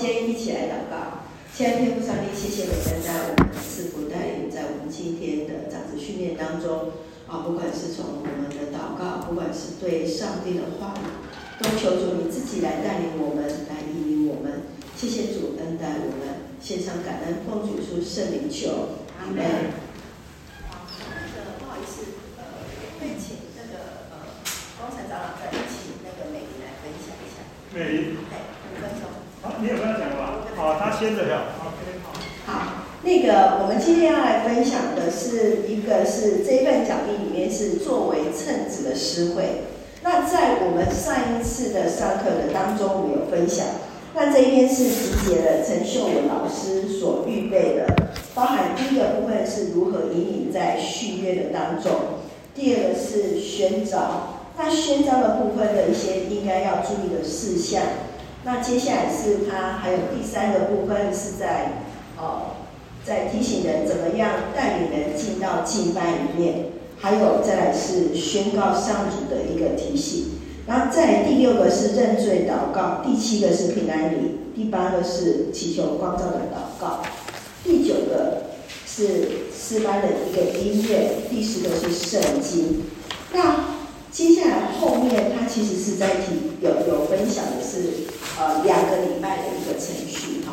先一起来祷告。亲爱的天父上帝，谢谢你恩待我们，赐福带领在我们今天的长子训练当中啊，不管是从我们的祷告，不管是对上帝的话语，都求主你自己来带领我们，来引领我们。谢谢主恩待我们，献上感恩，奉主出圣灵求，阿门。美丽，五分钟。好，你有没有讲吧？好，他先着聊。OK，好。好，那个我们今天要来分享的是一个是这一份讲义里面是作为称职的诗会。那在我们上一次的上课的当中，我们有分享。那这一边是集结了陈秀文老师所预备的，包含第一个部分是如何引领在续约的当中，第二个是宣召。那宣召的部分的一些应该要注意的事项，那接下来是他还有第三个部分是在哦，在提醒人怎么样带领人进到敬拜里面，还有再来是宣告上主的一个提醒，然后再来第六个是认罪祷告，第七个是平安礼，第八个是祈求光照的祷告，第九个是诗班的一个音乐，第十个是圣经，那。接下来后面，他其实是在提有有分享的是，呃，两个礼拜的一个程序哈。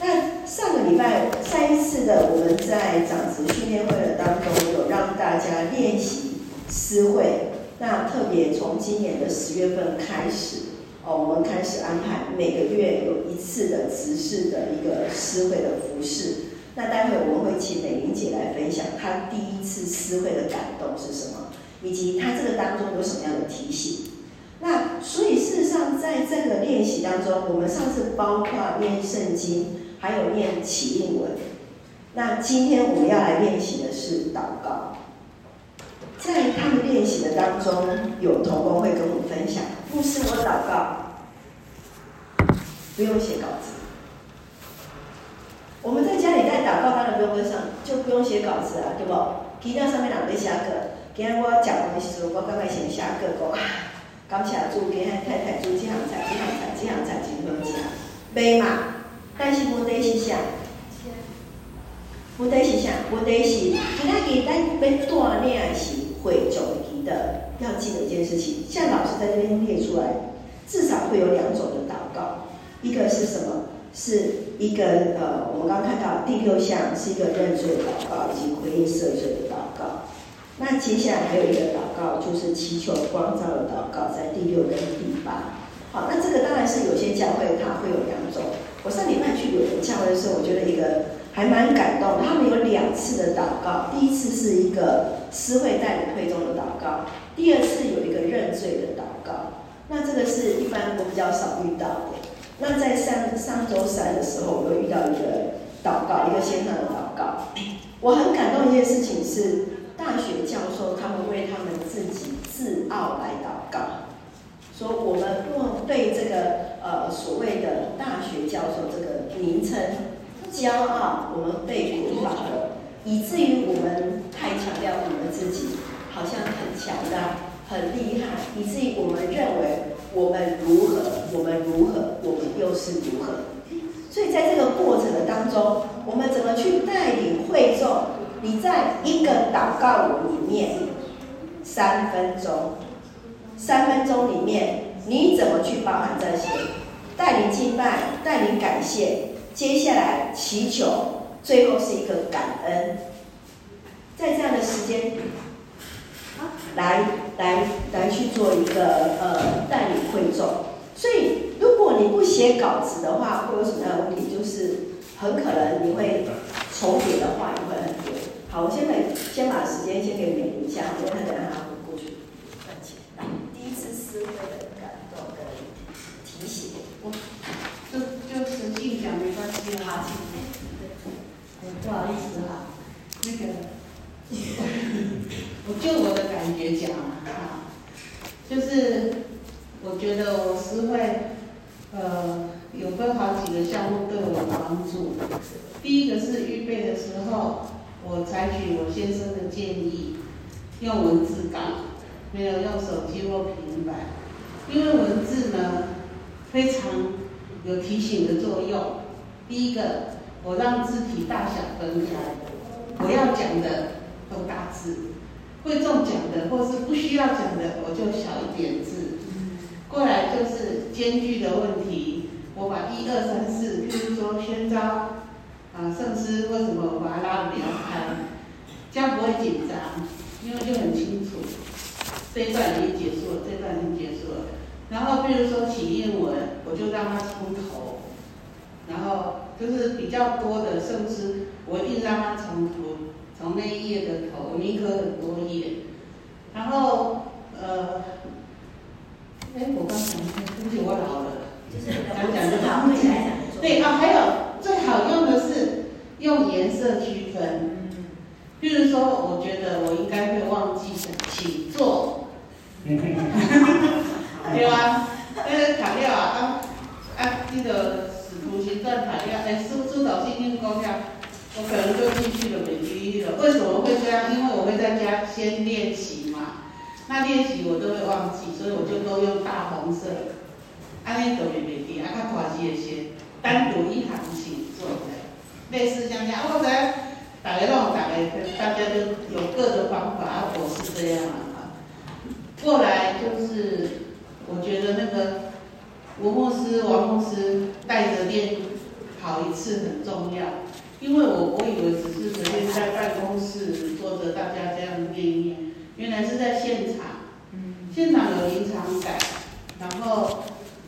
那上个礼拜上一次的我们在长子训练会的当中，有让大家练习诗会。那特别从今年的十月份开始，哦，我们开始安排每个月有一次的执事的一个诗会的服事。那待会我们会请美玲姐来分享她第一次诗会的感动是什么。以及她这个当中有什么样的提醒？那所以事实上，在这个练习当中，我们上次包括念圣经，还有念启应文。那今天我们要来练习的是祷告。在他们练习的当中，有同工会跟我们分享：牧师，我祷告，不用写稿子。我们在家里在祷告，当然不用跟上，就不用写稿子啊，对不？提到上面两个下个。今日我食饭的时候，我刚刚先写个讲啊，感谢主，今日太太煮这样才，这样才，这项菜真好吃，没嘛？但是问题是啥？问题是啥？问题是今仔日咱要锻炼是会众记得要记得一件事情，像老师在这边列出来，至少会有两种的祷告，一个是什么？是一个呃，我们刚看到第六项是一个认罪祷告以及回应赦罪的祷告。那接下来还有一个祷告，就是祈求光照的祷告，在第六跟第八。好，那这个当然是有些教会它会有两种。我上礼拜去有人教会的时候，我觉得一个还蛮感动。他们有两次的祷告，第一次是一个诗会带领会众的祷告，第二次有一个认罪的祷告。那这个是一般我比较少遇到的。那在上上周三的时候，我又遇到一个祷告，一个线上的祷告。我很感动一件事情是。大学教授他们为他们自己自傲来祷告，说我们若对这个呃所谓的大学教授这个名称骄傲，我们被鼓舞了，以至于我们太强调我们自己好像很强大、很厉害，以至于我们认为我们如何，我们如何，我们又是如何。所以在这个过程的当中，我们怎么去带领会众？你在一个祷告里面，三分钟，三分钟里面，你怎么去包含这些？带领敬拜，带领感谢，接下来祈求，最后是一个感恩。在这样的时间，啊来来来去做一个呃带领会众。所以，如果你不写稿子的话，会有什么样的问题？就是很可能你会重叠的话，也会很多。好，我现在先把时间先给美玲一下，我看等下。一次诗会的感动跟提醒，我就就实际讲没关系啊。不好意思哈，那个，我就我的感觉讲啊，就是我觉得我诗会，呃，有分好几个项目对我有帮助。第一个是预备的时候。我采取我先生的建议，用文字稿，没有用手机或平板，因为文字呢非常有提醒的作用。第一个，我让字体大小分开，我要讲的都大字，会中讲的或是不需要讲的，我就小一点字。过来就是间距的问题，我把一二三四，譬如说宣召啊圣诗为什么我把它拉得比较开，这样不会紧张，因为就很清楚。这段已经结束了，这段已经结束了。然后，比如说起印文，我就让它从头，然后就是比较多的甚至，我一定让它从头，从那一页的头，我们一科很多页。然后，呃，哎，我刚才对不起，我老了，就是讲讲就好。对啊，还有最好用的是用颜色区分。比如说，我觉得我应该会忘记的，请坐。对啊，那个材料啊，啊啊，这个使徒行传材料，哎，书书导信经讲了，我可能就进去了，没记忆了。为什么会这样？因为我会在家先练习嘛。那练习我都会忘记，所以我就都用大红色。安尼都没没记，啊，较大字的先单独一行请坐的，类似这样讲。我在大家拢大家，大家都有各的方法，啊，我是这样啊。过来就是，我觉得那个吴牧师、王牧师带着练跑一次很重要，因为我我以为只是随便在办公室坐着，大家这样练一练，原来是在现场，现场有临场感，然后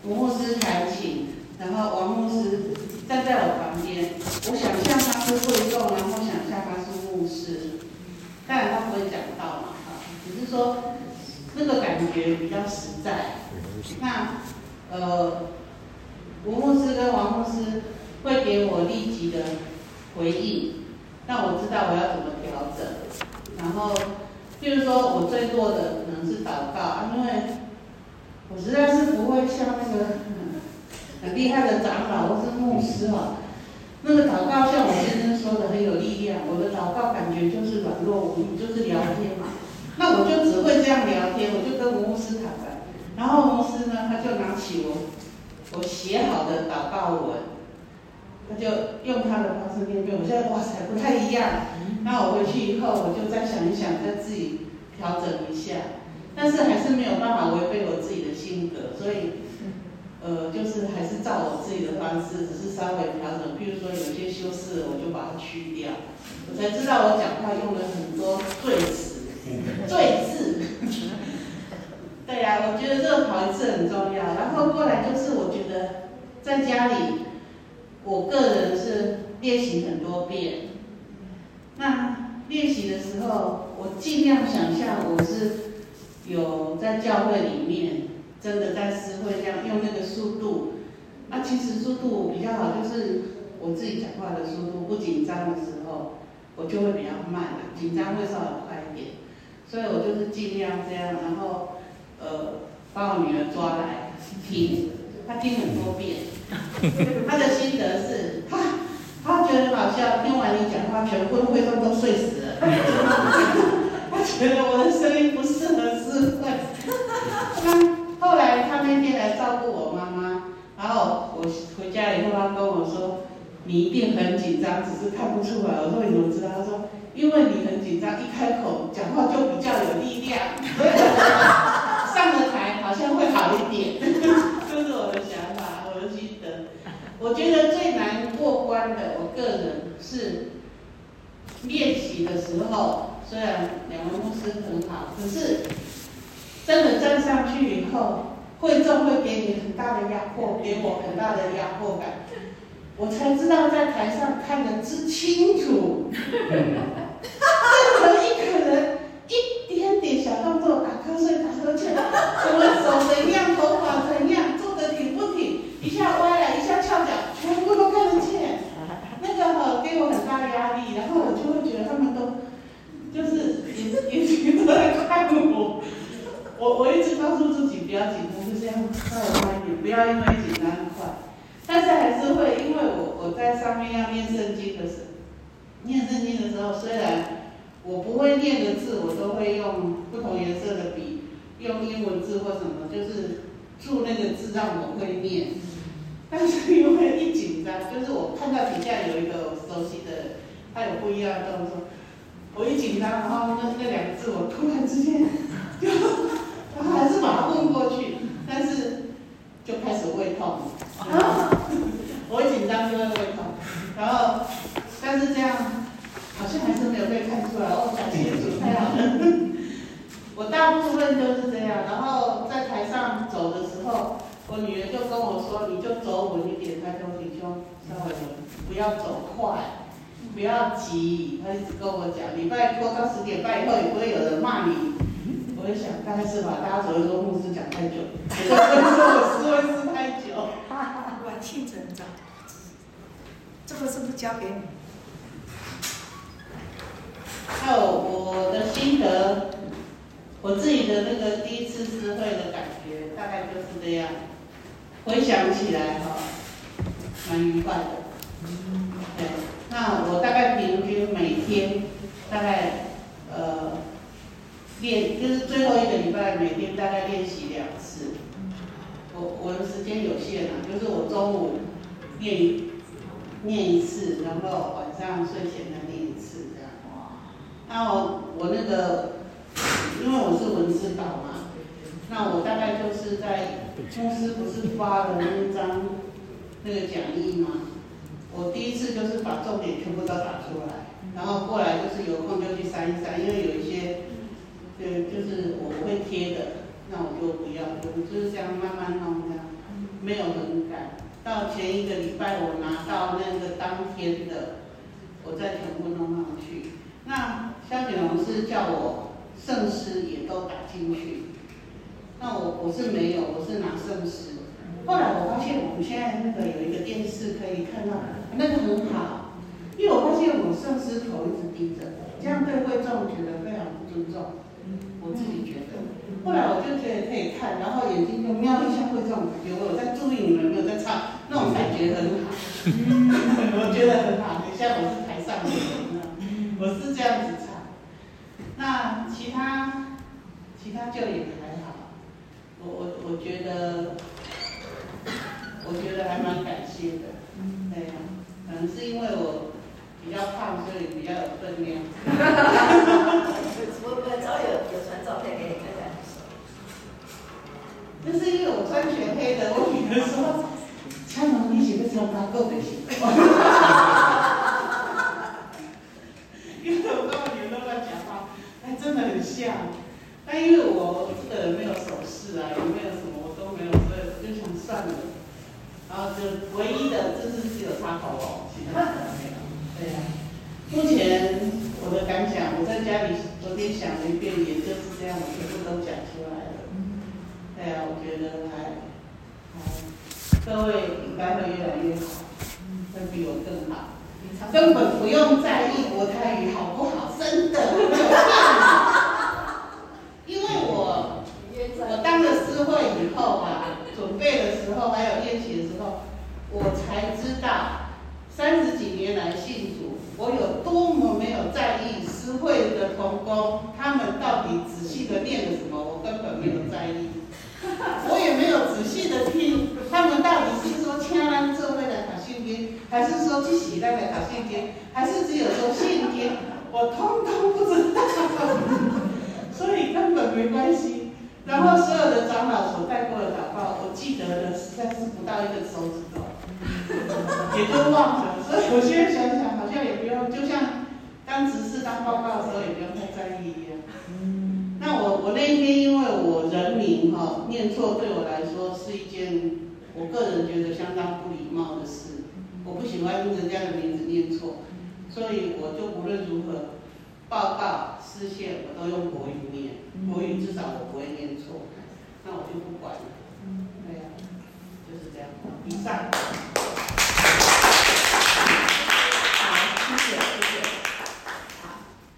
吴牧师弹琴，然后王牧师站在我旁边，我想象他是会众，然后想象他是牧师，当然他不会讲道嘛，哈，只是说。这个感觉比较实在。那呃，吴牧师跟王牧师会给我立即的回应，让我知道我要怎么调整。然后，譬如说我最多的可能是祷告，啊，因为我实在是不会像那个很厉害的长老或是牧师啊，那个祷告像我先生说的很有力量，我的祷告感觉就是软弱无力，就是聊天嘛。那我就只会这样聊天，我就跟吴牧师坦白，然后牧师呢，他就拿起我我写好的祷告文，他就用他的方式念给我。现在哇塞，不太一样。那我回去以后，我就再想一想，再自己调整一下。但是还是没有办法违背我自己的性格，所以呃，就是还是照我自己的方式，只是稍微调整。比如说有些修饰，我就把它去掉。我才知道我讲话用了很多赘词。赘字，对呀、啊，我觉得这个跑一次很重要。然后过来就是，我觉得在家里，我个人是练习很多遍。那练习的时候，我尽量想象我是有在教会里面，真的在诗会这样用那个速度。啊，其实速度比较好，就是我自己讲话的速度不紧张的时候，我就会比较慢了，紧张会稍微快。所以我就是尽量这样，然后，呃，把我女儿抓来听，她听很多遍，她的心得是，她她觉得很好笑，听完你讲话，全部会众都睡死了，她觉得我的声音不适合诗会。那后来她那天来照顾我妈妈，然后我回家以后，她跟我说，你一定很紧张，只是看不出来。我说你怎么知道？她说。因为你很紧张，一开口讲话就比较有力量，所 以上了台好像会好一点，这是我的想法，我的心得。我觉得最难过关的，我个人是练习的时候，虽然两位牧师很好，可是真的站上去以后，会众会给你很大的压迫，给我很大的压迫感。我才知道在台上看得之清楚，任何一个人一点点小动作，打瞌睡、打呵欠，什么手怎样、头发怎样、坐得挺不挺，一下歪了，一下翘脚，全部都看得见。那个哈给我很大的压力，然后我就会觉得他们都就是眼眼睛都在看我。我我一直告诉自己不要紧张，就这样稍微慢一点，不要因为紧张快。但是还是会，因为我我在上面要念圣经的时候，念圣经的时候，虽然我不会念的字，我都会用不同颜色的笔，用英文字或什么，就是注那个字让我会念。但是因为一紧张，就是我看到底下有一个熟悉的，他有不一样的动作，我一紧张，然后那那两个字我突然之间就，然后还是把它问过去，但是就开始胃痛，我一紧张就会胃痛，然后但是这样好像还是没有被看出来，哦，讲清楚太好了。我大部分就是这样，然后在台上走的时候，我女儿就跟我说：“你就走稳一点，抬头挺胸，稍微稳，不要走快，不要急。”她一直跟我讲，礼拜拖到十点半以后也不会有人骂你。我就想，大概是吧，大家只会说牧师讲太久，也会说我思维思太久。哇，清成长，这个是不是交给你？还有我的心得。我自己的那个第一次诗会的感觉，大概就是这样。回想起来哈，蛮愉快的。对，那我大概平均每天大概呃练，就是最后一个礼拜每天大概练习两次。我我的时间有限啊，就是我中午练练一次，然后晚上睡前再练一次这样。那我我那个。因为我是文字稿嘛，那我大概就是在公司不是发了那张那个讲义嘛，我第一次就是把重点全部都打出来，然后过来就是有空就去删一删，因为有一些，对，就是我不会贴的，那我就不要，就是这样慢慢弄这样，没有很赶。到前一个礼拜我拿到那个当天的，我再全部弄上去。那肖景龙是叫我。圣诗也都打进去，那我我是没有，我是拿圣诗。后来我发现我们现在那个有一个电视可以看到，那个很好，因为我发现我圣诗头一直低着，这样对会众觉得非常不尊重。我自己觉得，后来我就觉得可以看，然后眼睛就瞄一下会这种，感觉我有在注意你们有没有在唱，那种感觉很好，我觉得很好。等下我是台上的人呢，我是这样子唱。那其他，其他就也还好，我我我觉得，我觉得还蛮感谢的，对呀、啊，可能是因为我比较胖，所以比较有分量。我个人觉得相当不礼貌的事。我不喜欢人家的名字念错，所以我就无论如何报告视线我都用国语念，国语至少我不会念错，那我就不管了。对呀，就是这样。以上。好，谢谢谢谢。好，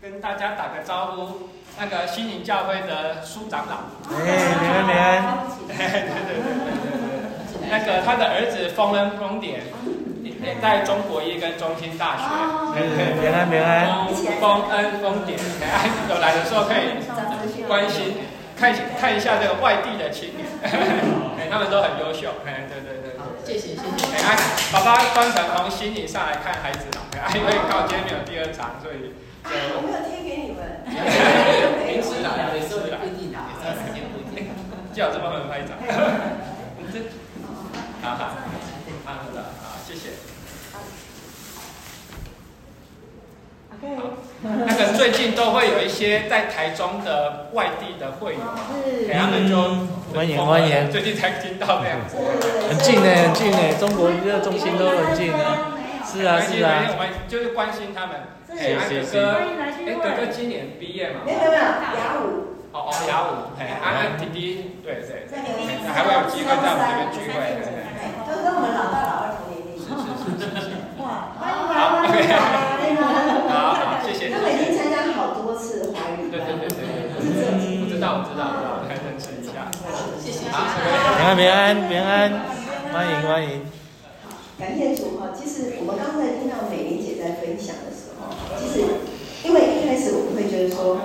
跟大家打个招呼。那个心灵教会的苏长老，哎，平安平安，对对对对对，那个他的儿子丰恩丰典，也在中国医跟中兴大学，平安平安，丰恩丰典，哎，有来。的时候可以关心看看一下这个外地的青年，哎，他们都很优秀，哎，对对对，对。谢谢谢谢。哎，爸爸专程从悉尼上来看孩子了，因为刚好今天没有第二场，所以就我没有贴给你们。平时来，有时候不一定来，有时间不一这么多人拍照。好好，好的，好，谢谢。那个最近都会有一些在台中的外地的会友，给他们就欢迎欢迎。最近才听到这样子，很近呢，很近呢，中国娱乐中心都很近呢。是啊是啊。我们就是关心他们。哎，哥哥，哎，哥哥今年毕业嘛？没有没有，雅五。哦哦，雅五，哎，安安弟弟，对对。还会有机会在我们这边聚会。就跟我们老大老二同年龄。哇，欢迎欢迎欢迎。好好，谢谢。他们已经参加好多次华语。对对对对对。我知道我知道，我还认识一下。谢谢。平安平安平安，欢迎欢迎。感谢主哈，其实我们刚才听到美玲姐在分享的时候，其实因为一开始我们会觉得说，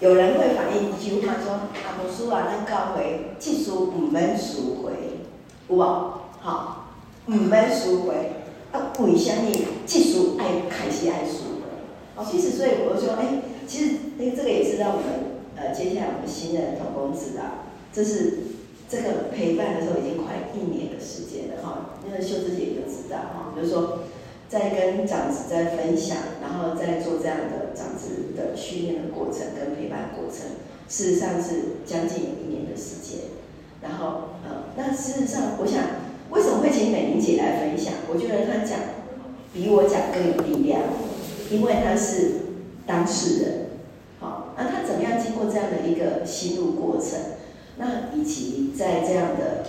有人会反映一句话说，啊，无师啊，咱教会技术唔免赎回，有无？好，唔免赎回。啊，为什么技术爱开始爱赎回？哦，其实所以我说，哎，其实哎这个也是让我们呃接下来我们新的同工知道，这是这个陪伴的时候已经快一年的时间了哈。那个秀芝姐也就知道哈，就是说在跟长子在分享，然后在做这样的长子的训练的过程跟陪伴过程，事实上是将近一年的时间。然后呃，那事实上我想。为什么会请美玲姐来分享？我觉得她讲比我讲更有力量，因为她是当事人。好，那她怎么样经过这样的一个心路过程？那以及在这样的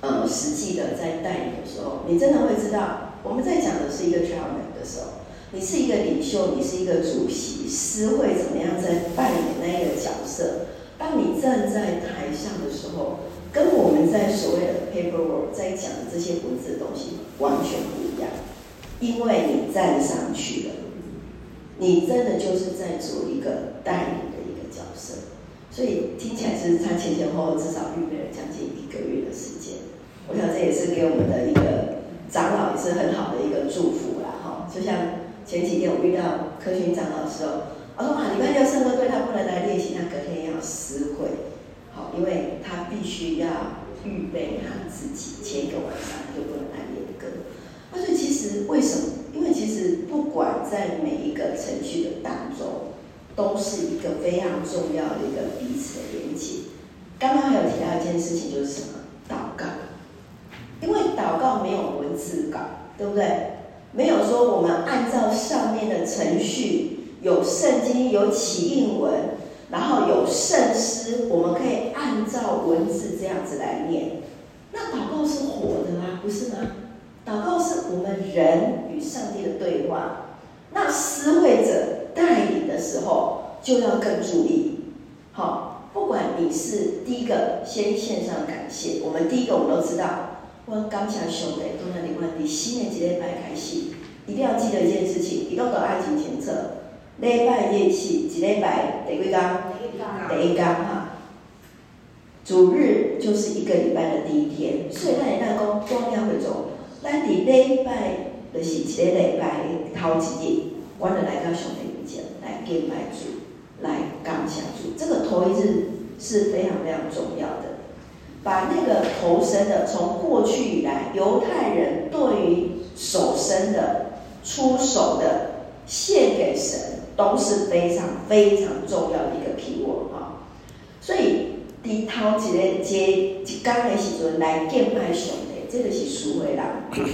呃实际的在带领的时候，你真的会知道，我们在讲的是一个 chairman 的时候，你是一个领袖，你是一个主席，师会怎么样在扮演那一个角色？当你站在台上的时候。跟我们在所谓的 paperwork 在讲的这些文字的东西完全不一样，因为你站上去了，你真的就是在做一个带领的一个角色，所以听起来是他前前后后至少预备了将近一个月的时间。我想这也是给我们的一个长老也是很好的一个祝福啦，哈。就像前几天我遇到科勋长老的时候，我说哇，礼拜六圣歌队他不能来练习，他隔天要私会。因为他必须要预备他自己，前一个晚上就不能来练歌。那所以其实为什么？因为其实不管在每一个程序的当中，都是一个非常重要的一个彼此的连接。刚刚还有提到一件事情，就是什么？祷告。因为祷告没有文字稿，对不对？没有说我们按照上面的程序，有圣经，有启应文。然后有圣诗，我们可以按照文字这样子来念。那祷告是活的啊，不是吗？祷告是我们人与上帝的对话。那思会者带领的时候，就要更注意。好，不管你是第一个先献上感谢，我们第一个我们都知道，我刚下兄弟都在领完，你新年几礼拜开始，一定要记得一件事情，一定要爱情前策。礼拜日是一礼拜第几天？第一天哈。主日就是一个礼拜的第一天，所以咱会当讲多点会做。咱伫礼拜就是一个礼拜头一日，我就来到上帝面前来敬拜主，来感谢主。这个头一日是非常非常重要的，把那个头生的，从过去以来犹太人对于首生的、出手的献给神。都是非常非常重要的一个题目哈，所以第头一个节一天的时阵来敬拜上帝，这个是属会人，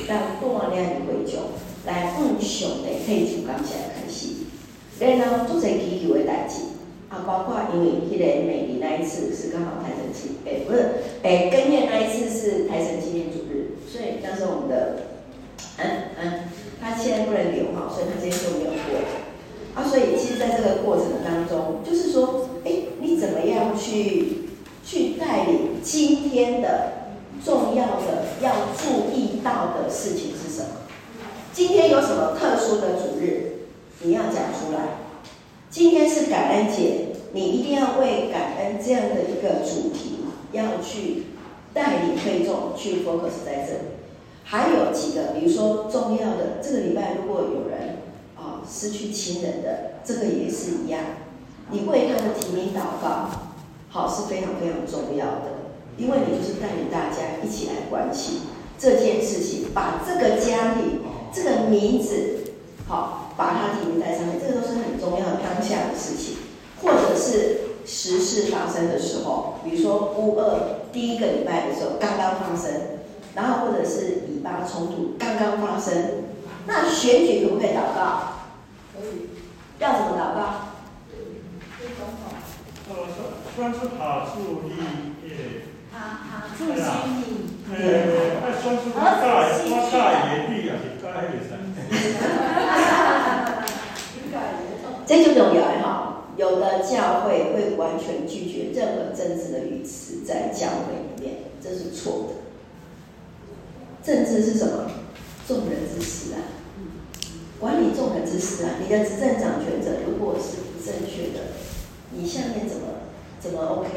让锻炼的会众来奉上帝献出感谢开始。然后做些祈求的代志，啊，包括因为迄个美丽那一次是刚好台神纪，诶、欸，不是，诶、欸，庚月那一次是台神纪念主日，所以当时我们的，嗯嗯，他现在不能留哈，所以他今天就没有。啊，所以其实在这个过程当中，就是说，哎，你怎么样去去带领今天的重要的要注意到的事情是什么？今天有什么特殊的主日，你要讲出来。今天是感恩节，你一定要为感恩这样的一个主题，要去带领会众去 focus 在这里。还有几个，比如说重要的，这个礼拜如果有人、失去亲人的，这个也是一样，你为他的提名祷告，好是非常非常重要的，因为你就是带领大家一起来关心这件事情，把这个家庭这个名字好把它提名在上面，这个都是很重要的当下的事情，或者是时事发生的时候，比如说乌二第一个礼拜的时候刚刚发生。然后或者是以巴冲突刚刚发生，那选举可不可以祷告？要怎么祷告？呃，算是爬树立业。爬爬树心理。呃，那算是大大大野地啊，是大野山。这就重要哈，有的教会会完全拒绝任何政治的语词在教会里面，这是错的。政治是什么？众人之事啊，管理纵横之事啊。你的执政掌权者如果是不正确的，你下面怎么怎么 OK？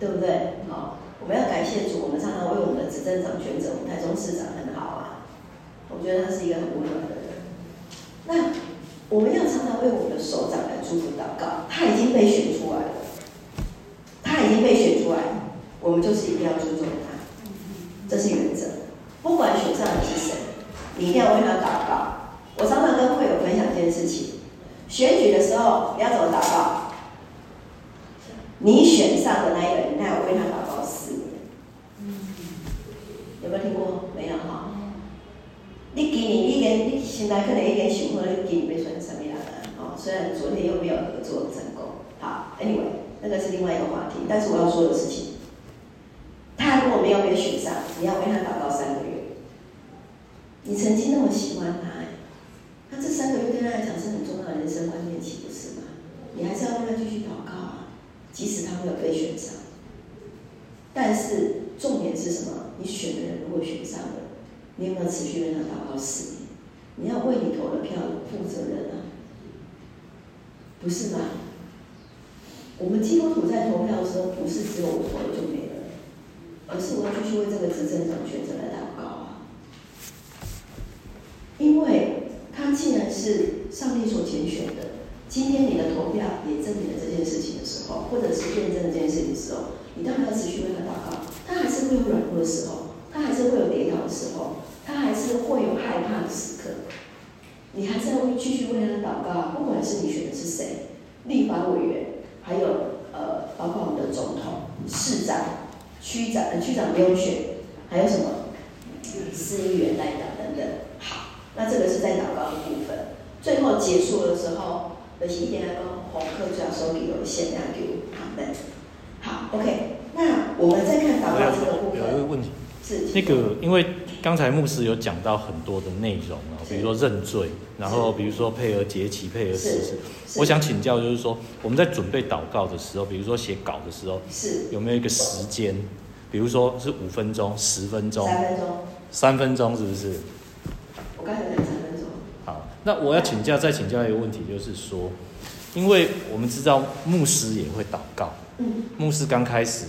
对不对？好，我们要感谢主，我们常常为我们的执政掌权者，我们台中市长很好啊。我觉得他是一个很温暖的人。那我们要常常为我们的首长来祝福祷告，他已经被选出来了，他已经被选出来，我们就是一定要尊重他，这是原则。不管选上你是谁，你一定要为他祷告。我常常跟会友分享一件事情：选举的时候你要怎么祷告？你选上的那一个人，你要为他祷告四年。有没有听过？没有哈。你今年你跟你现在可能一点想法，你今年要选什么样的？哦，虽然昨天又没有合作成功。好，Anyway，那个是另外一个话题。但是我要说的事情，他如果没有被选上，你要为他祷告三个月。你曾经那么喜欢他，那这三个月对他来讲是很重要的人生关键期，不是吗？你还是要为他继续祷告啊，即使他没有被选上。但是重点是什么？你选的人如果选上了，你有没有持续为他祷告四年？你要为你投的票负责任啊，不是吗？我们基督徒在投票的时候，不是只有我投了就没了，而是我要继续为这个执政掌权者来祷告啊。因为是上帝所拣选的，今天你的投票也证明了这件事情的时候，或者是验证了这件事情的时候，你当然要持续为他祷告。他还是会有软弱的时候，他还是会有跌倒的时候，他还是会有害怕的时刻。你还是要继续为他祷告，不管是你选的是谁，立法委员，还有呃，包括我们的总统、市长、区长，呃，区长没有选，还有什么市议员代表等等。好那这个是在祷告的部分，最后结束的时候，有一天来跟洪克教授给我献两句，好的，好，OK。那我们再看祷告这个部分，有一个问题，是那个，因为刚才牧师有讲到很多的内容啊，比如说认罪，然后比如说配合节期、配合时事，我想请教，就是说我们在准备祷告的时候，比如说写稿的时候，是。有没有一个时间？比如说是五分钟、十分钟、三分钟、三分钟，是不是？我刚才那我要请教，再请教一个问题，就是说，因为我们知道牧师也会祷告，嗯，牧师刚开始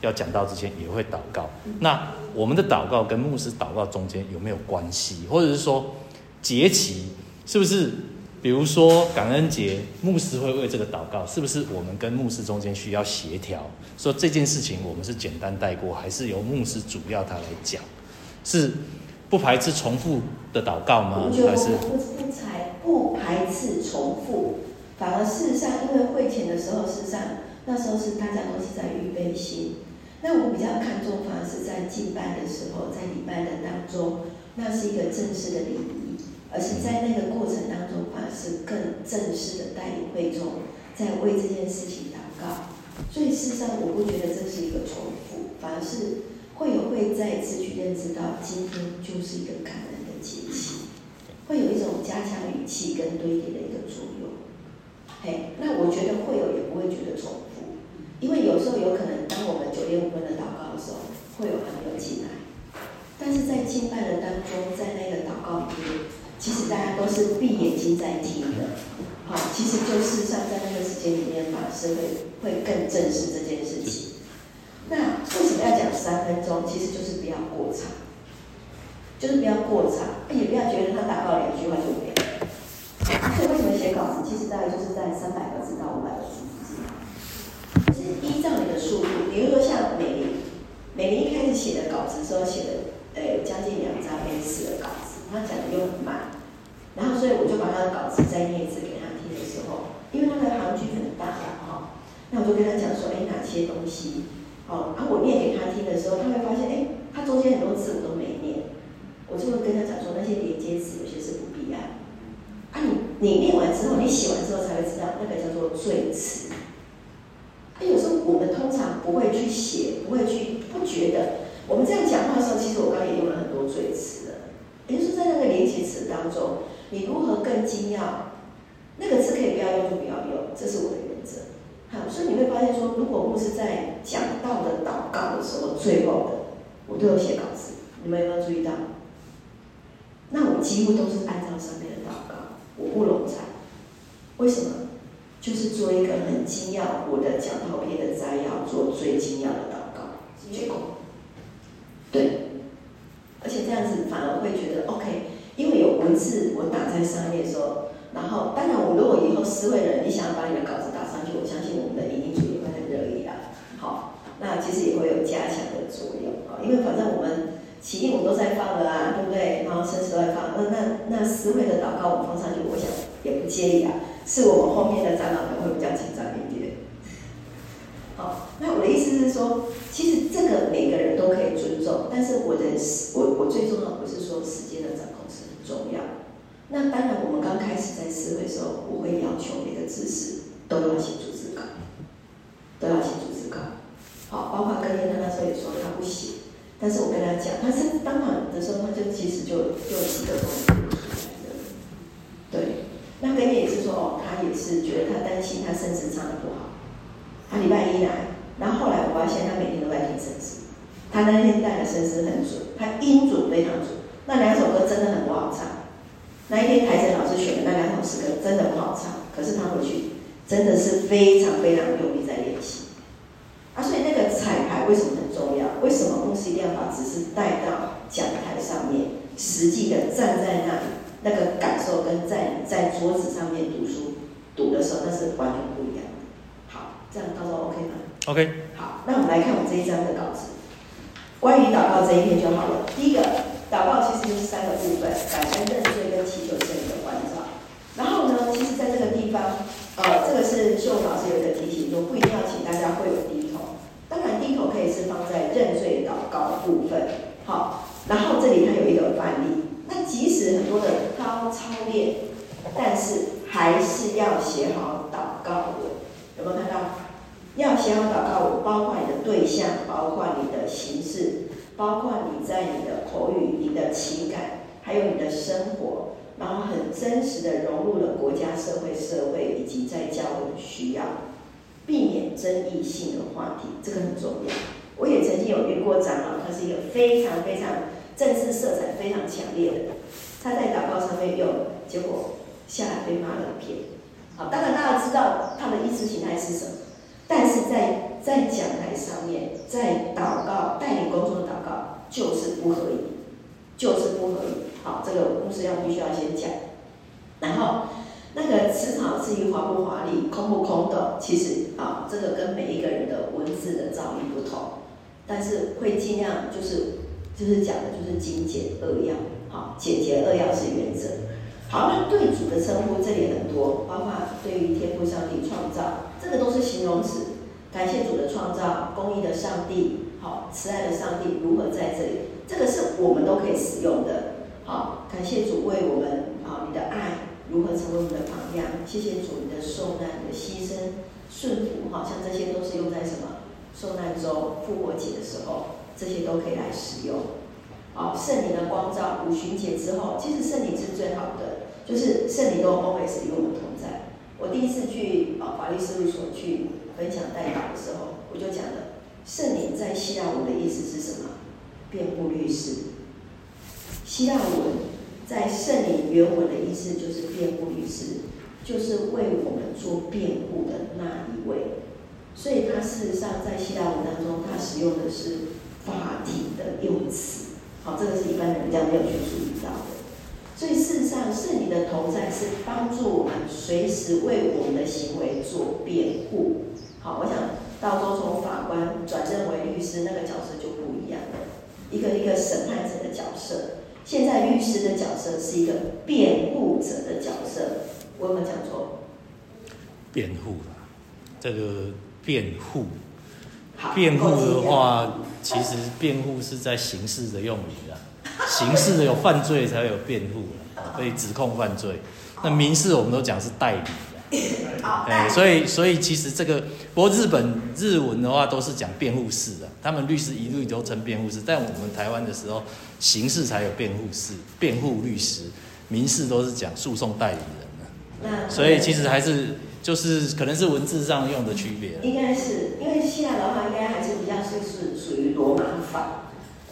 要讲到之前也会祷告，嗯，那我们的祷告跟牧师祷告中间有没有关系？或者是说节期是不是？比如说感恩节，牧师会为这个祷告，是不是我们跟牧师中间需要协调？说这件事情我们是简单带过，还是由牧师主要他来讲？是？不排斥重复的祷告吗？还是不不才不排斥重复，反而事实上，因为会前的时候，事实上那时候是大家都是在预备心。那我比较看重，反而是在敬拜的时候，在礼拜的当中，那是一个正式的礼仪，而是在那个过程当中，反而是更正式的带领会众在为这件事情祷告。所以事实上，我不觉得这是一个重复，反而是。会有会再一次去认知到，今天就是一个感恩的节气，会有一种加强语气跟堆叠的一个作用。嘿，那我觉得会有也不会觉得重复，因为有时候有可能当我们九点五分的祷告的时候，会有朋友进来，但是在敬拜的当中，在那个祷告里面，其实大家都是闭眼睛在听的。好，其实就是像在那个时间里面，法师会会更正视这件事情。那为什么要讲三分钟？其实就是不要过长。就是不要过长，也不要觉得他打到两句话就没了。所以为什么写稿子？其实大概就是在三百个字到五百个字之间，就是依照你的速度。比如说像美玲，美玲一开始写的稿子时候写的，呃，将近两张 A4 的稿子，他讲的又很慢，然后所以我就把他的稿子再念一次给他听的时候，因为他的行距很大哈，那我就跟他讲说，哎，哪些东西，哦，然后我念给他听的时候，他会发现，哎，他中间很多字我都没，我就会跟他讲说，那些连接词有些是不必要，啊，你你念完之后，你写完之后才会知道，那个叫做赘词。啊，有时候我们通常不会去写，不会去不觉得，我们这样讲话的时候，其实我刚刚也用了很多赘词的，也就是在那个连接词当中，你如何更精要，那个字可以不要用就不要用，这是我的原则。好，所以你会发现说，如果牧师在讲道的祷告的时候，最后的我都有写稿子，你们有没有注意到？那我几乎都是按照上面的祷告，我不冗长，为什么？就是做一个很精要，我的讲道篇的摘要，做最精要的祷告结果。对，而且这样子反而会觉得 OK，因为有文字我打在上面的时候，然后当然我如果以后思会人，你想要把你的稿子打上去，我相信我们的影音组也会很乐意啊。好，那其实也会有加强的作用啊，因为反正我们起因我们都在放了啊，对不对？然后圣诗都在放，那那那思会的祷告我们放上去，我想也不介意啊。是我们后面的长老们会比较紧张一点。好，那我的意思是说，其实这个每个人都可以尊重，但是我的我我最重要不是说时间的掌控是很重要。那当然，我们刚开始在思维的时候，我会要求每个知识都要写逐字稿，都要写逐字稿。好，包括跟燕他那时候也说他不写，但是我跟他讲，他是当晚的时候他就其实就就几个东西出来的，对。那根也是说，哦，他也是觉得他担心他声词唱得不好。他礼拜一来，然后后来我发现他每天都在听声词，他那天带的声词很准，他音准非常准。那两首歌真的很不好唱。那一天台晨老师选的那两首诗歌真的不好唱，可是他回去真的是非常非常用力在练习。啊，所以那个彩排为什么很重要？为什么公司一定要把知识带到讲台上面，实际的站在那里？那个感受跟在在桌子上面读书读的时候，那是完全不一样的。好，这样到时候 OK 吗？OK。好，那我们来看我这一章的稿子，关于祷告这一篇就好了。第一个，祷告其实就是三个部分：感恩、认罪跟祈求圣灵的关照。然后呢，其实在这个地方，呃，这个是秀老师有一个提醒说，不一定要请大家会有地方。当然，低头可以是放在认罪祷告部分。好，然后这里它有一个范例。那即使很多的高操练，但是还是要写好祷告文。有没有看到？要写好祷告文，包括你的对象，包括你的形式，包括你在你的口语、你的情感，还有你的生活，然后很真实的融入了国家、社会、社会以及在教会的需要，避免争议性的话题，这个很重要。我也曾经有遇过长老，他是一个非常非常。政治色彩非常强烈的，他在祷告上面用，结果下来被骂了一片。好，当然大家知道他的意识形态是什么，但是在在讲台上面，在祷告带领工作的祷告就是不合宜，就是不合宜。好，这个牧师要必须要先讲。然后那个词草至于华不华丽、空不空洞，其实啊，这个跟每一个人的文字的造诣不同，但是会尽量就是。就是讲的就是精简扼要，好，简洁扼要是原则。好，那对主的称呼这里很多，包括对于天父上帝创造，这个都是形容词。感谢主的创造，公义的上帝，好，慈爱的上帝如何在这里？这个是我们都可以使用的。好，感谢主为我们，好，你的爱如何成为我们的榜样？谢谢主你的受难、你的牺牲、顺服，好像这些都是用在什么？受难周、复活节的时候。这些都可以来使用。好，圣灵的光照，五旬节之后，其实圣灵是最好的，就是圣灵都 always 与我们同在。我第一次去啊法律事务所去分享代祷的时候，我就讲了，圣灵在希腊文的意思是什么？辩护律师。希腊文在圣灵原文的意思就是辩护律师，就是为我们做辩护的那一位。所以他事实上在希腊文当中，他使用的是。法庭的用词，好，这个是一般人比较没有去注意到的。所以事实上，圣灵的同在是帮助我们随时为我们的行为做辩护。好，我想到时候从法官转任为律师，那个角色就不一样了，一个一个审判者的角色。现在律师的角色是一个辩护者的角色，我有没有讲错？辩护啦，这个辩护，辩护的话，其实辩护是在刑事的用语啦。刑事的有犯罪才会有辩护，可以指控犯罪。那民事我们都讲是代理 的，所以所以其实这个，不过日本日文的话都是讲辩护士的，他们律师一律都称辩护士。但我们台湾的时候，刑事才有辩护士、辩护律师，民事都是讲诉讼代理人的。所以其实还是就是可能是文字上用的区别。应该是因为希腊的话，应该还是比较是是属于罗马法。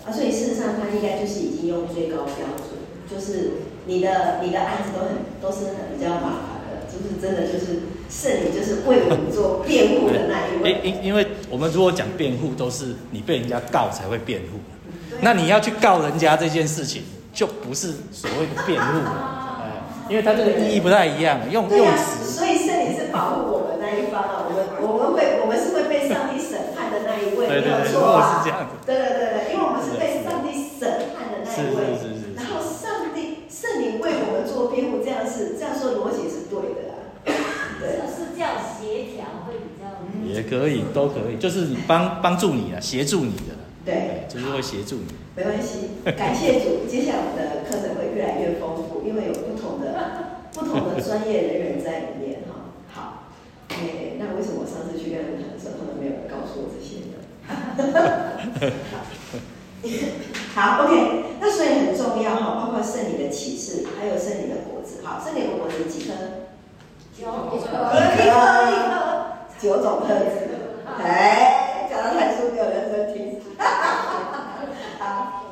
啊，所以事实上，他应该就是已经用最高标准，就是你的你的案子都很都是很比较麻烦的，就是真的就是圣灵就是为我们做辩护的那一位。因因因为我们如果讲辩护，都是你被人家告才会辩护，那你要去告人家这件事情，就不是所谓的辩护，哎，因为它这个意义不太一样，用用词。所以圣灵是保护我们那一方啊，我们我们会我们是会被上帝审判的那一位，没有错啊。对对对对，因为我们是。是是是是，然后上帝圣灵为我们做辩护，这样是这样说逻辑是对的啦。对，是叫协调会比较。也可以，都可以，就是你帮帮助你啊，协助你的。对，就是会协助你。没关系，感谢主。接下来我们的课程会越来越丰富，因为有不同的 不同的专业人员在里面哈。好，哎，那为什么我上次去跟他们谈的时候，他们没有告诉我这些呢？好，OK，那所以很重要哈，包括圣灵的启示，还有圣灵的果子。好，圣灵的果子几颗？九颗，一颗一颗，九种特质。哎，讲到太书没有认真听。好，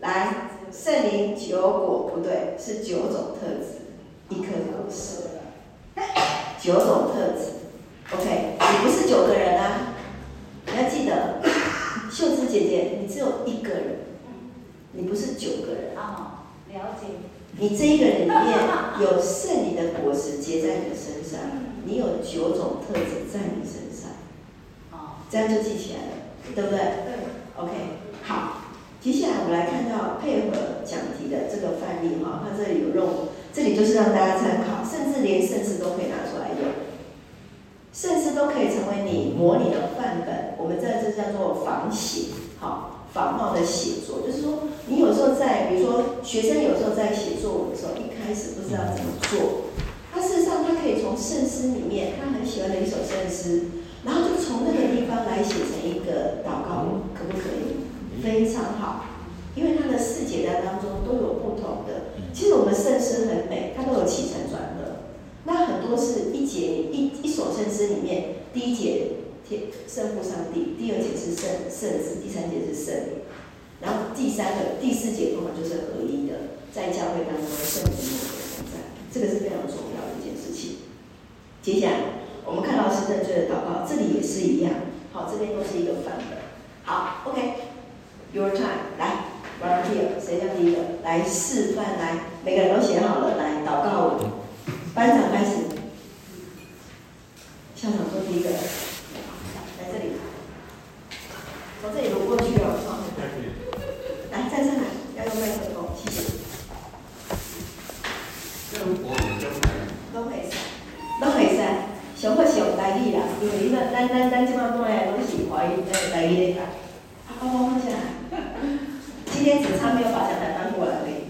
来，圣灵九果不对，是九种特质，一颗果实，九种特质。OK，你不是九个人啊，你要记得。秀芝姐姐，你只有一个人，你不是九个人。啊，了解。你这一个人里面有圣灵的果实结在你的身上，你有九种特质在你身上。哦，这样就记起来了，对不对？对。OK，好。接下来我们来看到配合讲题的这个范例哈，它这里有用，这里就是让大家参考，甚至连甚至都可以拿出来用。甚至都可以成为你模拟的范本。我们在这叫做仿写，好，仿冒的写作，就是说，你有时候在，比如说，学生有时候在写作文的时候，一开始不知道怎么做，他事实上他可以从圣诗里面，他很喜欢的一首圣诗，然后就从那个地方来写成一个祷告，可不可以？非常好，因为他的四节在当中都有不同的。其实我们圣诗很美，它都有起承转合。那很多是一节一一首圣诗里面，第一节天圣父上帝，第二节是圣圣子，第三节是圣灵，然后第三个第四节通常就是合一的，在教会当中圣灵的存在，这个是非常重。接下来我们看到是正确的祷告，这里也是一样，好，这边都是一个反的。好，OK，Your time，来，Volunteer，谁叫第一个？来示范，来，每个人都写好了，来祷告我。班长开始，校长做第一个，来这里，从这里轮过去哦，来站上来，要用麦克风，谢谢。都可以，都可以，上课上台语啦，因为咱咱咱咱这么多诶都是华语，诶台语的。好，好，放下来。今天只差没有把讲台搬过来而已。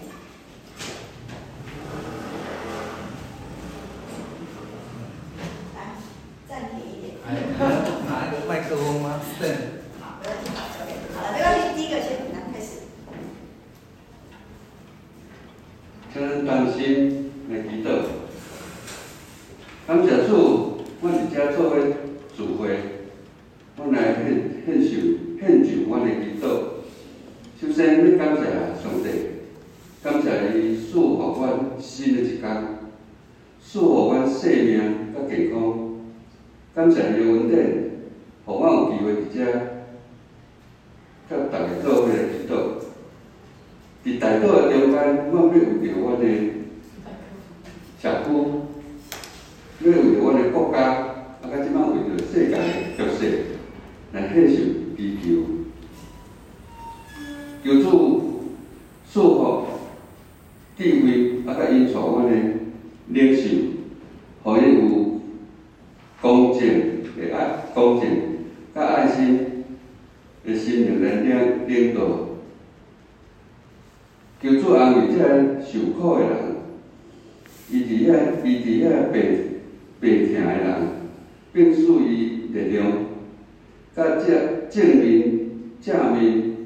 麦克风吗？对。好，没问题。好了，没关系。第一个先从哪开始？真担心没记到。感谢主，我伫遮做伙聚会，我来献献上献上我的祈祷。首先要感谢上帝，感谢伊赐予我新的一天，赐予我生命甲健康。感谢伊的恩典。让我有机会伫遮，甲大家做伙来祈祷。伫大道的中间，我要有着阮的社区，要有着阮的国家，啊，甲即摆为着世界的局势来献上祈求，求主赐福智慧，啊，甲引导阮的领袖，互伊有公正的爱、公正甲爱心的心灵来领领导。求主安慰这受苦的人，伊伫遐，伊伫遐病病痛的人，并赐伊力量，甲这正面正面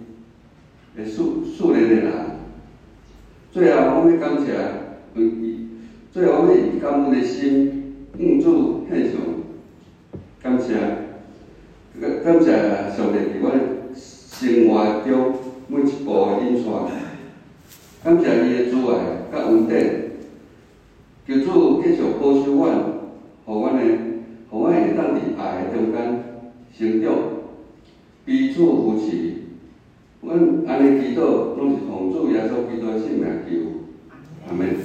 的树树人的人。最后，我们感谢，伊最后我们以感恩的心向主献上，感谢，感谢上帝伫阮生活中每一步的引带。感谢伊的主爱甲恩典，求主继续保守阮，互阮的，互阮会当伫爱的中间成长，彼此扶持。阮安尼祈祷，拢是奉主耶稣基督的圣名求，阿门。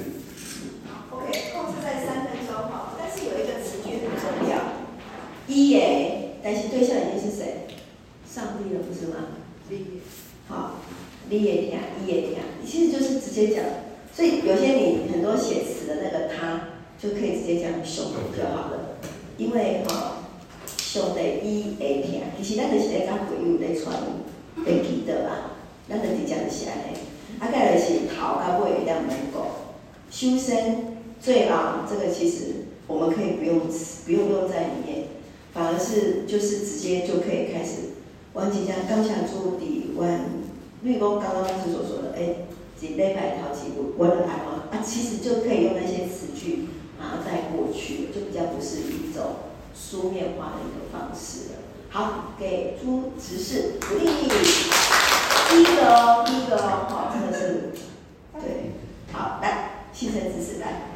，OK，控制在三分钟哈，但是有一个词句很重要，伊耶，但是对象已经是谁？上帝了，不是吗？好。你也听，伊也听，其实就是直接讲。所以有些你很多写词的那个他，就可以直接讲兄弟就好了。因为哈，兄弟伊会听，其实咱就是在讲回应在传，会记得吧？咱就是这样写的。啊，盖就是头甲尾两门讲，修身最好这个其实我们可以不用词不用用在里面，反而是就是直接就可以开始。王吉江刚下注底弯。比如说刚刚老师所说的，哎，几礼拜淘几部，我的爱吗？啊，其实就可以用那些词句把它带过去，就比较不是一种书面化的一个方式了。好，给出指示，鼓励，第一个哦，第一个哦，好，真的是，对，好，来，新生指示来。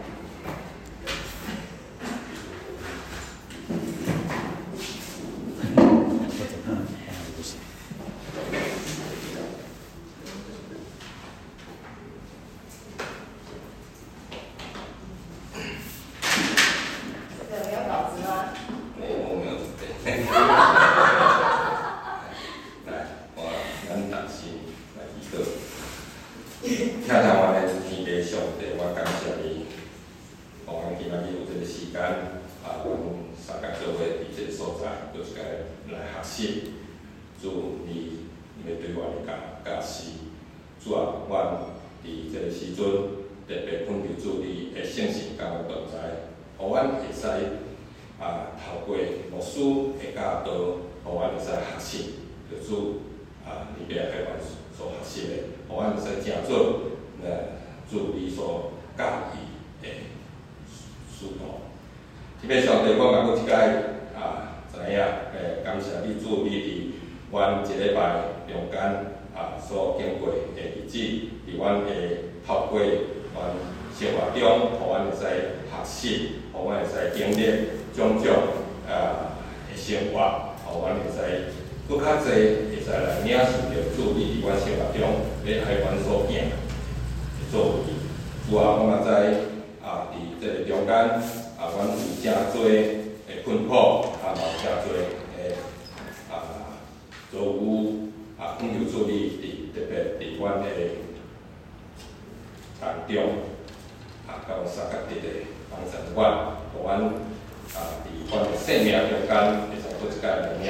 命中间会使出一个人领。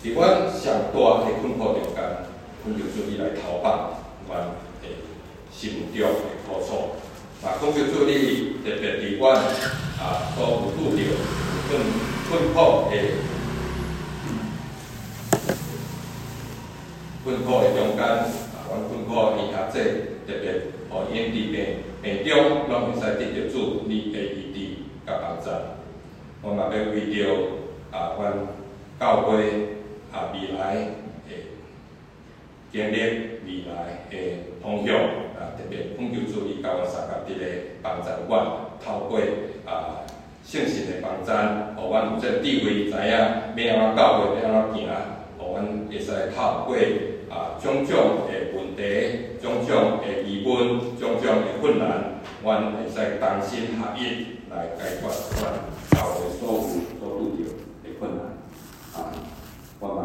伫我上大个困惑中间，阮就准备来投放阮个心中个苦楚。啊，讲到这里，特别伫阮啊所有拄着困困惑个困惑个中间，啊，阮困惑个遐济，特别互因伫病病中，拢会使得着住你个医治甲帮助。我嘛要为着啊，阮教会啊未来诶建立未来诶方向啊，特别恳求主伊甲阮三甲伫咧帮助阮透过啊信心诶帮助，互阮有即智慧知影要安怎教会要安怎行，互阮会使透过啊种种诶问题、种种诶疑问、种种诶困难，阮会使同心合意。来解决阮教会所有所遇到的困难。啊，我嘛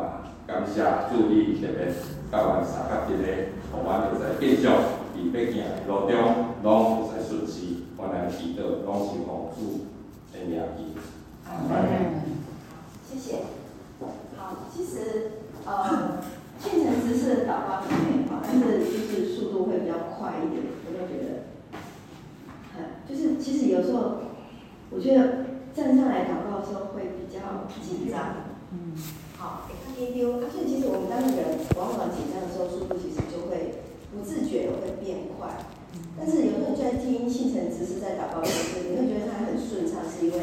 感谢注意特别教阮三甲一个，互阮会使继续伫要行的路中，拢会使顺遂，阮来祈祷，拢是奉主的名祈。嗯，谢谢。好，其实呃，训成执事的祷告里面哈，但是就是速度会比较快一点，我都觉得，嗯，就是其实有时候我觉得站上来祷告的时候会比较紧张，嗯，好，他一丢，而且其实我们当人往往紧张的时候，速度其实就会不自觉的会变快，但是有时候在听信成执事在祷告的时候，你会觉得他很顺畅，是因为。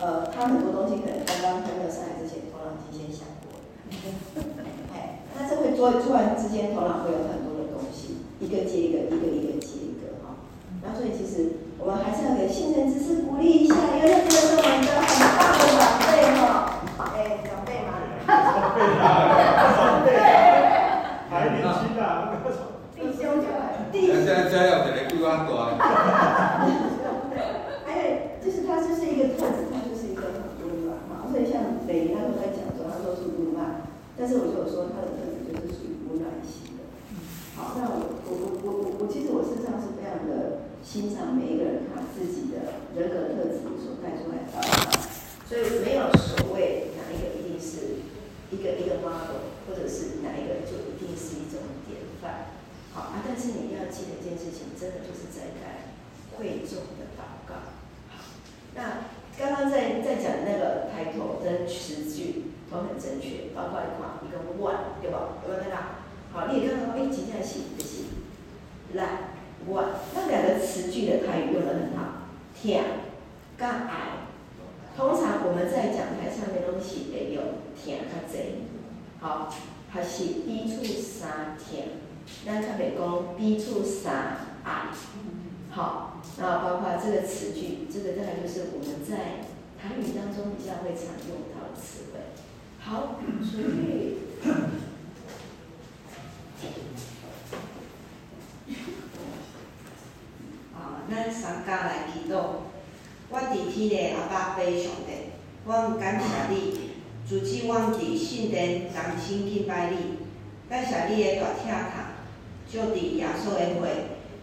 呃，他很多东西可能刚刚还没有上来之前，头脑已经先想过了。哎，那这会突突然之间，头脑会有很多的东西，一个接一个，一个一个接一个哈。然后所以其实我们还是要给训成执事鼓励一下，因为他真的是我们的很棒的长辈哈。哎，长辈嘛。长辈啊，长辈啊，还年轻啊，弟兄就弟兄。现在家要给你规划多。还有就是他就是一个特质。所以像北他都在讲说，他说速度慢，但是我就有说他的特质就是属于温暖型的。好，那我我我我我我其实我事实上是非常的欣赏每一个人他自己的人格特质所带出来的，所以没有所谓哪一个一定是一个一个 model，或者是哪一个就一定是一种典范。好啊，但是你要记得一件事情，真的就是在带会众的祷告。好，那。刚刚在在讲那个抬头跟词句都很正确，包括一块一个 one，对吧？有没有看到？好，你也看到，哎，今天写不写？来我那两个词句的台语用得很好，听跟爱。通常我们在讲台上面都是得用听较济，好，还是彼此相听，咱特别讲彼此相爱，好。那包括这个词句，这个大概就是我们在台语当中比较会常用到的词汇。好，所以，啊，咱三家来祈祷。我伫天的阿爸父上帝，我感谢你，主持我伫圣殿同心敬拜你，感谢你的大疼痛，就伫耶稣的会，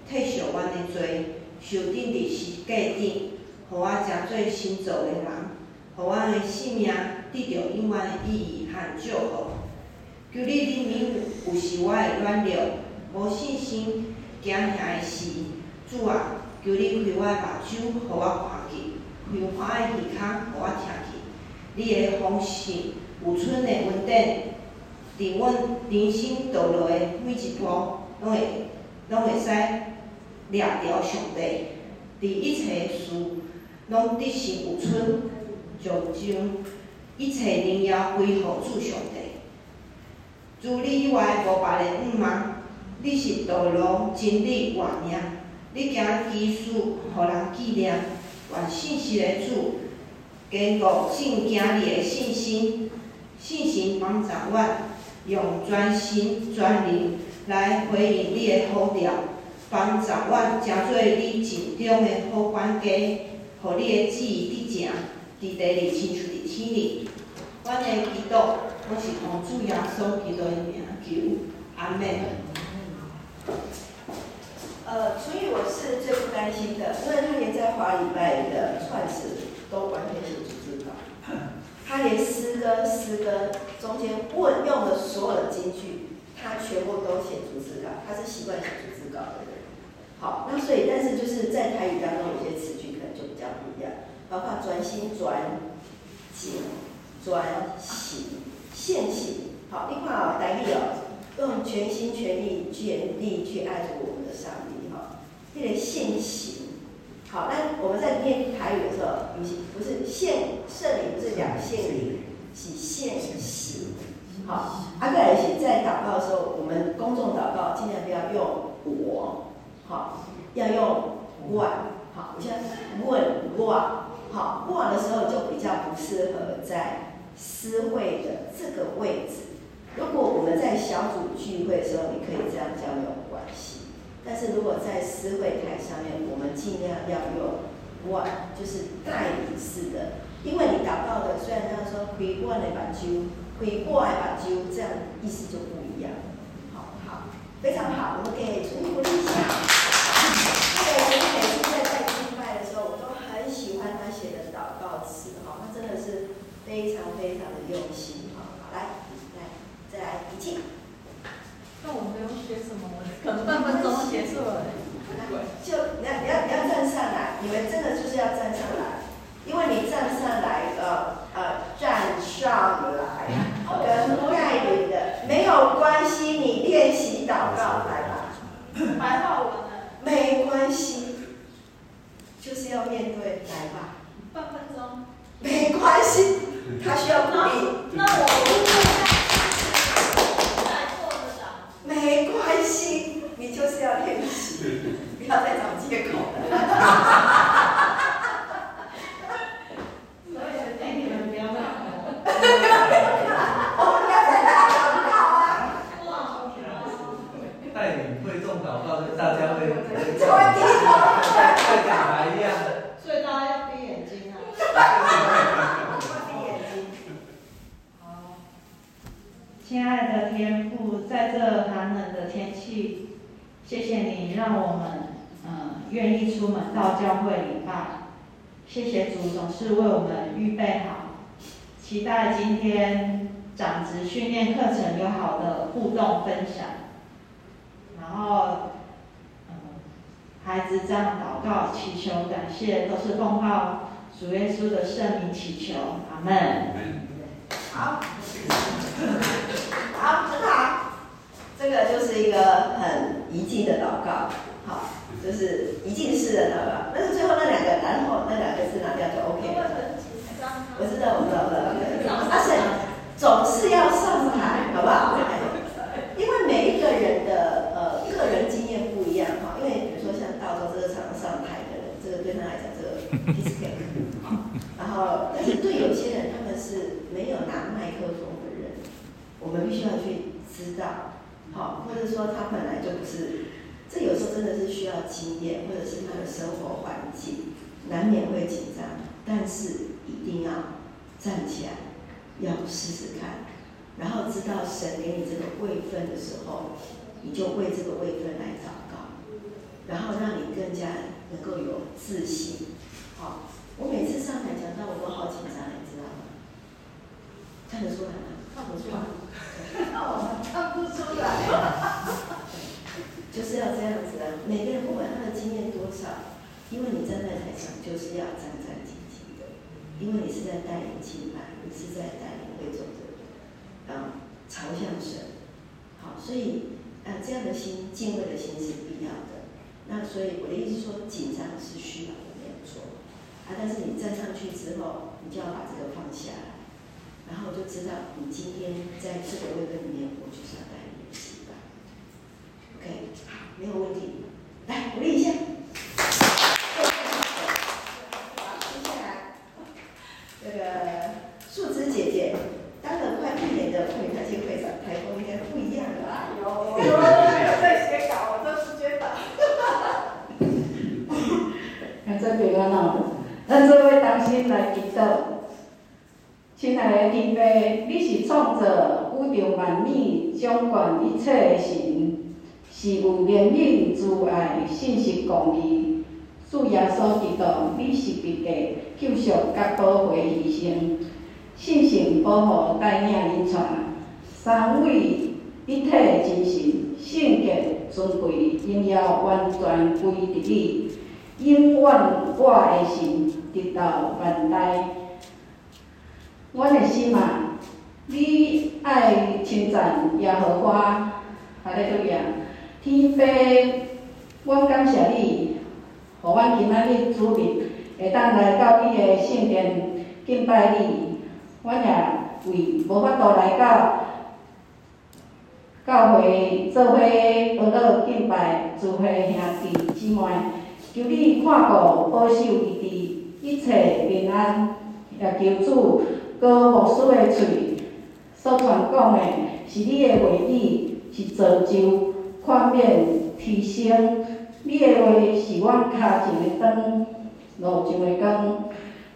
替赎我的罪。受钉伫十架顶，互我成做新造的人，互我的生命得到永远的意义和祝福。求你怜悯有时我的软弱、无信心、惊吓的事，主啊，求你开我的目睭，互我看见；开我的耳孔，互我听见。你的丰盛有春的恩典，伫阮人生道路的每一步，拢会拢会使。掠着上帝，伫一切事拢得心有春，就将一切荣耀归乎主上帝。除你以外无别个毋茫，你是道路真理活命，你行奇事，互人纪念。愿信息的主，坚固正经你的信心，信心帮助阮，用专心专灵来回应你的呼召。帮助阮成做你尽忠的好管家，互你的旨意得成，伫地里亲像伫天里。阮的祈祷，我是奉主耶稣基督的名求，阿门。呃，所以我是最不担心的，因为他连在华礼拜的串词都完全写逐字稿，他连诗歌诗歌中间问用的所有的金句，他全部都写逐字稿，他是习惯写逐字稿的人。好，那所以，但是就是在台语当中，有些词句可能就比较不一样，包括专心、专精、专心、献心。好，另外啊，台语哦，用全心全意、全力去爱着我们的上帝这个献心。好，那我们在念台语的时候，不是不是献圣礼，不是讲献礼，是献心。好，阿哥来写在祷告的时候，我们公众祷告尽量不要用我。好，要用问，好，你像问哇，好，哇的时候就比较不适合在私会的这个位置，如果我们在小组聚会的时候，你可以这样交流关系；但是如果在私会台上面，我们尽量要用 one，就是带领式的，因为你祷告的虽然他说“回过来把揪”，“回过来把揪”，这样意思就不一样。好好，非常好，我们可以重新鼓励一下。这个我们每次在带敬拜的时候，我都很喜欢他写的祷告词，哈，他真的是非常非常的用心，哈。好，来。再来一记。那我没有学什么，我可能半分钟就结束了。就你要你要你要站上来，你们真的就是要站上来，因为你站上来，呃呃，站上来跟带领的没有关系，你练习祷告来吧。白话文呢？没关系，就是要面对来吧。半分钟。没关系，他需要鼓励。那我。没关系，你就是要练习，不要再找借口了。所以，请你们不要闹。我们要在大家祷告啊！带领会众祷告，大家会会就会低头，会跟孩一样。所以大家要闭眼睛啊！闭眼睛。好，亲爱的天父，在这寒冷的天气，谢谢你让我们嗯愿意出门到教会礼拜。谢谢主总是为我们预备好，期待今天长职训练课程有好的互动分享。然后嗯，孩子这样祷告祈求感谢，都是奉靠主耶稣的圣名祈求，阿门。好，好，很好。这个就是一个很一进的祷告，好，就是一进式的祷告。但是最后那两个，然后那两个字拿掉就 OK 了。我知道，我知道，我知道。而且总是要上台，好不好？因为每一个人的呃个人经验不一样哈。因为比如说像道州这个常上台的人，这个对他来讲这个 discount 然后，但是对有些人他们是，我们必须要去知道。好，或者说他本来就不是，这有时候真的是需要经验，或者是他的生活环境，难免会紧张，但是一定要站起来，要试试看，然后知道神给你这个位分的时候，你就为这个位分来祷告，然后让你更加能够有自信。好，我每次上台讲到，我都好紧张，你知道吗？看得出来吗？看不出来。哦，看不出来，就是要这样子啊！每个人不管他的经验多少，因为你站在台上就是要战战兢兢的，因为你是在带领敬拜，你是在带领会众的人，啊，朝向神。好，所以啊，这样的心，敬畏的心是必要的。那所以我的意思说，紧张是需要的，没有错。啊，但是你站上去之后，你就要把这个放下来。然后就知道你今天在这个位置里面，我就是要带你一起吧。OK，好，没有问题。来鼓励一下。好，接下来这个树枝姐姐当了快一年的妇女团契会长，台风应该不一样了。有，我有在写稿，我都是觉得。看这边个闹，咱这位当心来祈祷。亲爱的天父，你是创造宇宙万物、掌管一切的神，是有怜悯、慈爱、信实、公义。主耶稣基督，你是别个救赎、甲保护牺牲，信心保护带领临传，三位一体的真神，圣洁尊贵，荣耀完全归伫你，永远我的神，直到万代。阮的心啊，你爱称赞耶和华，哈利路亚！天父，阮感谢你，互阮今仔日主日会当来到你的圣殿敬拜你。阮也为无法度来到教会做伙学乐敬拜，祝福兄弟姊妹，求你看顾保守伊伫一切平安，也求主。高牧师的嘴，所传讲的是你的话语是造就宽免提升，你的话是阮脚前的灯，路上的光，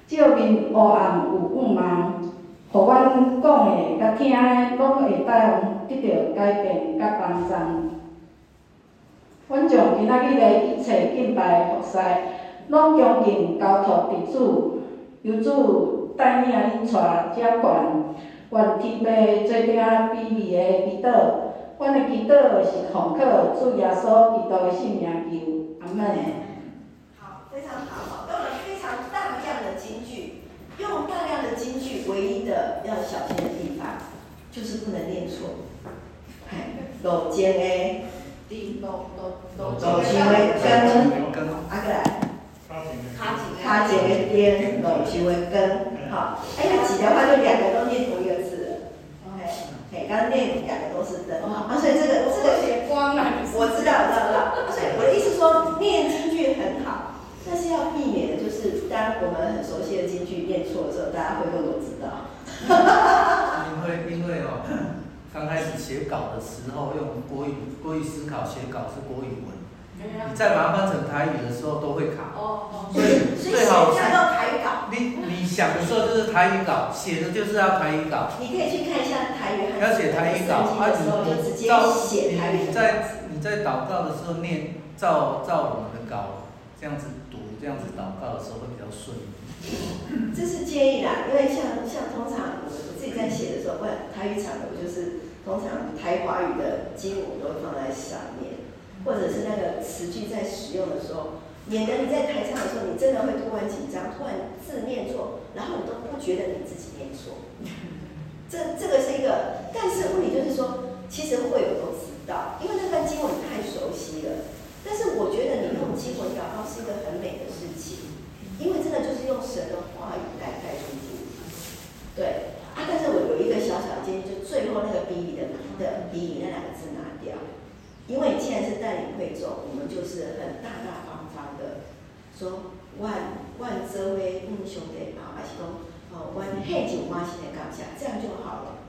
照明黑暗有雾茫，互阮讲的甲听的拢会当得到改变甲帮助。阮将今仔日的一切敬拜服侍，拢恭敬交托伫主，由主带领因带遮悬，愿天父做鼎美味的祈祷，阮的祈祷是奉靠主耶稣基督的圣名求，阿门。好，非常好，用了非常大量的金句，用大量的金句，唯一的要小心的地方就是不能念错。哎，路前的。路路路路前的根，啊个来，脚前的灯，路前的光，好，哎呀，挤的话就两个都念刚刚念两个都是灯，啊，所以这个这个写光了，我知道，知道，知道，所以我的意思说，念京剧很好，但是要避免的就是，当我们很熟悉的京剧念错的时候，大家会不会都知道？因为因为哦。刚开始写稿的时候，用国语国语思考写稿是国语文，你在把它翻成台语的时候都会卡。哦，所以最好是台语稿。你你想的时候就是台语稿，写的就是要台语稿。你可以去看一下台语。要写台语稿，啊，你你照你在你在祷告的时候念，照照我们的稿这样子读，这样子祷告的时候会比较顺。这是建议啦，因为像像通常我我自己在写的时候，不然台语场的我就是通常台华语的经文我都会放在上面，或者是那个词句在使用的时候，免得你在台上的时候，你真的会突然紧张，突然字念错，然后你都不觉得你自己念错。这这个是一个，但是问题就是说，其实会有都知道，因为那段经文太熟悉了。但是我觉得你用经文祷告是一个很美的事情。因为真的就是用神的话语来带出主，对啊，但是我有一个小小的建议，就最后那个比喻的的比喻那两个字拿掉，因为既然是带领会众，我们就是很大大方方的说万万遮威英雄的啊，还是说哦万黑九花心的刚下，这样就好了。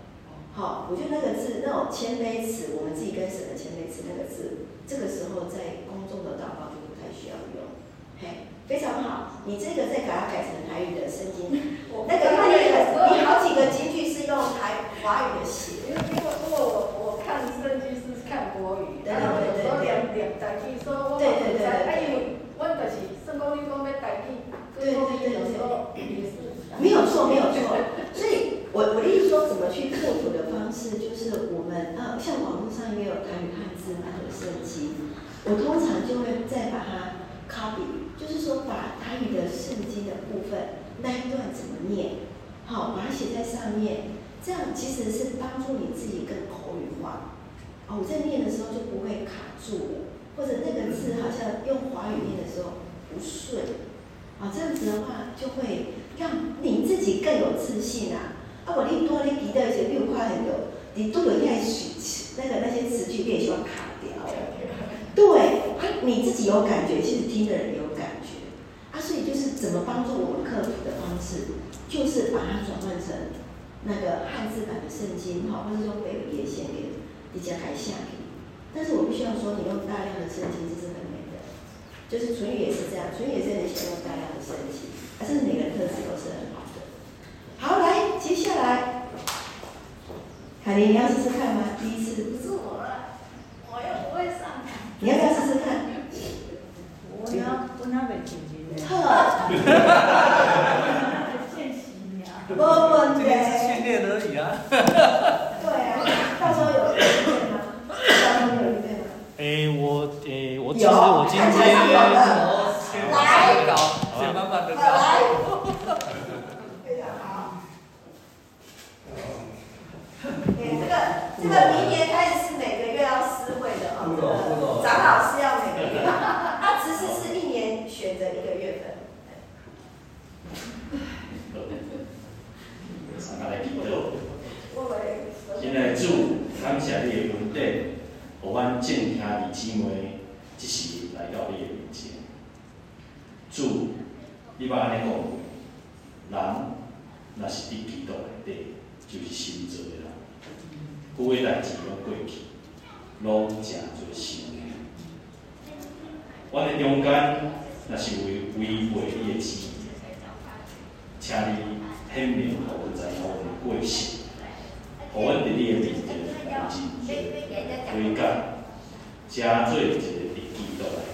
好，我觉得那个字那种谦卑词，我们自己跟神的谦卑词那个字，这个时候在公众的祷告就不太需要用，嘿。非常好，你这个再把它改成台语的圣经，那个因为你好几个京剧是用台华语的写，因为因为我我看圣经是看国语，然后有时候两两台语说我不知，啊因为我就是圣公你讲要台语，对对对，有时候也是，没有错没有错，所以我我的意思说怎么去克服的方式，就是我们啊像网络上也有台语汉字版的圣经，我通常就会再把它 copy。就是说，把台语的圣经的部分那一段怎么念，好，把它写在上面，这样其实是帮助你自己更口语化。哦，我在念的时候就不会卡住了，或者那个字好像用华语念的时候不顺，啊，这样子的话就会让你自己更有自信啊。啊，我你多你记得一些六块很多，你都有爱语词，那个那些词句变喜欢卡掉。对，啊，你自己有感觉，其实听的人有感觉。啊，所以就是怎么帮助我们克服的方式，就是把它转换成那个汉字版的圣经，哈，或者说北北线给比较改下去。但是我必须要说，你用大量的圣经这是很美的，就是唇语也是这样，唇语也是很喜欢用大量的圣经，而且每个人特质都是很好的。好，来，接下来，凯琳，你要试试看吗？第一次。不是我了，我又不会上台。你要不要试试看？我要，我 要北京。呵，哈哈哈见习呀，不不，这是训练而已啊，到时候有预备吗？到时候有预备吗？诶，我诶，我其实我今天来搞，先慢慢的搞。来，非常好。诶，这个这个明年开始是每个月要私会的哦，这个长老是要每个月，他只是是一年选择一个月份。现在主感谢你的恩典，让阮正听弟姊妹即时来到你的面前。主，你捌安尼讲，人若是伫基督内底，就是新造的人。旧个代志拢过去，拢诚侪新的。阮的中间若是为违背你的旨意，请你显明，互阮知影阮的过失，互阮伫你的面前来认罪悔改，诚做一个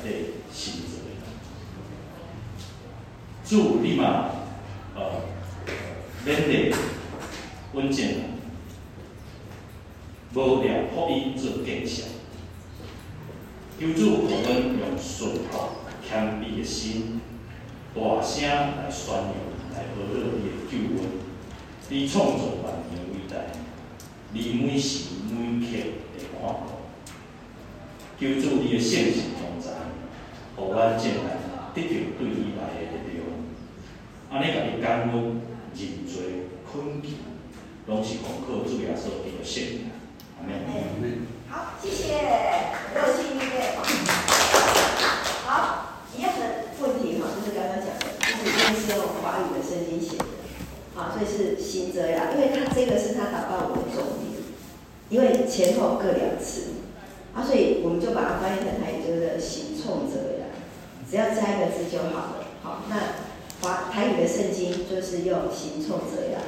伫基督内底信做诶人。主你嘛，呃，勉励阮众人。无聊福音做见证，求主互阮用顺服、谦卑的心，大声来宣扬、来报导你的救恩。你创造万有伟大，你每时每刻会看顾。求主你的圣神在，互阮众人得到对伊来的力量。安尼家己感恩、认罪、恳求，拢是奉靠主耶稣基督圣名。好，谢谢。好，一样的问题哈，就是刚刚讲的，就是因为是用华语的圣经写的，好，所以是行者呀，因为他这个是他打到我的重点，因为前后各两次，所以我们就把它翻译成台语，就是行冲者呀，只要加一个字就好了。好，那华台语的圣经就是用行冲者呀，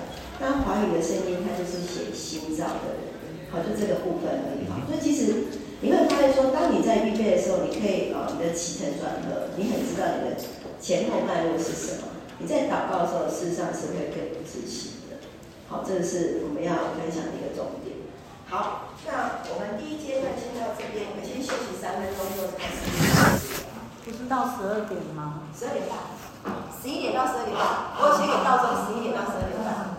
那华语的圣经它就是写新造的人。好，就这个部分而已哈。所以其实你会发现说，当你在预备的时候，你可以呃，你的起承转合，你很知道你的前后脉络是什么。你在祷告的时候，事实上是会更自信的。好，这个是我们要分享的一个重点。好，那我们第一阶段先到这边，我们先休息三分钟，就开始。不是到十二点吗？十二点半，十一点到十二点半。我写给道长十一点到十二点半。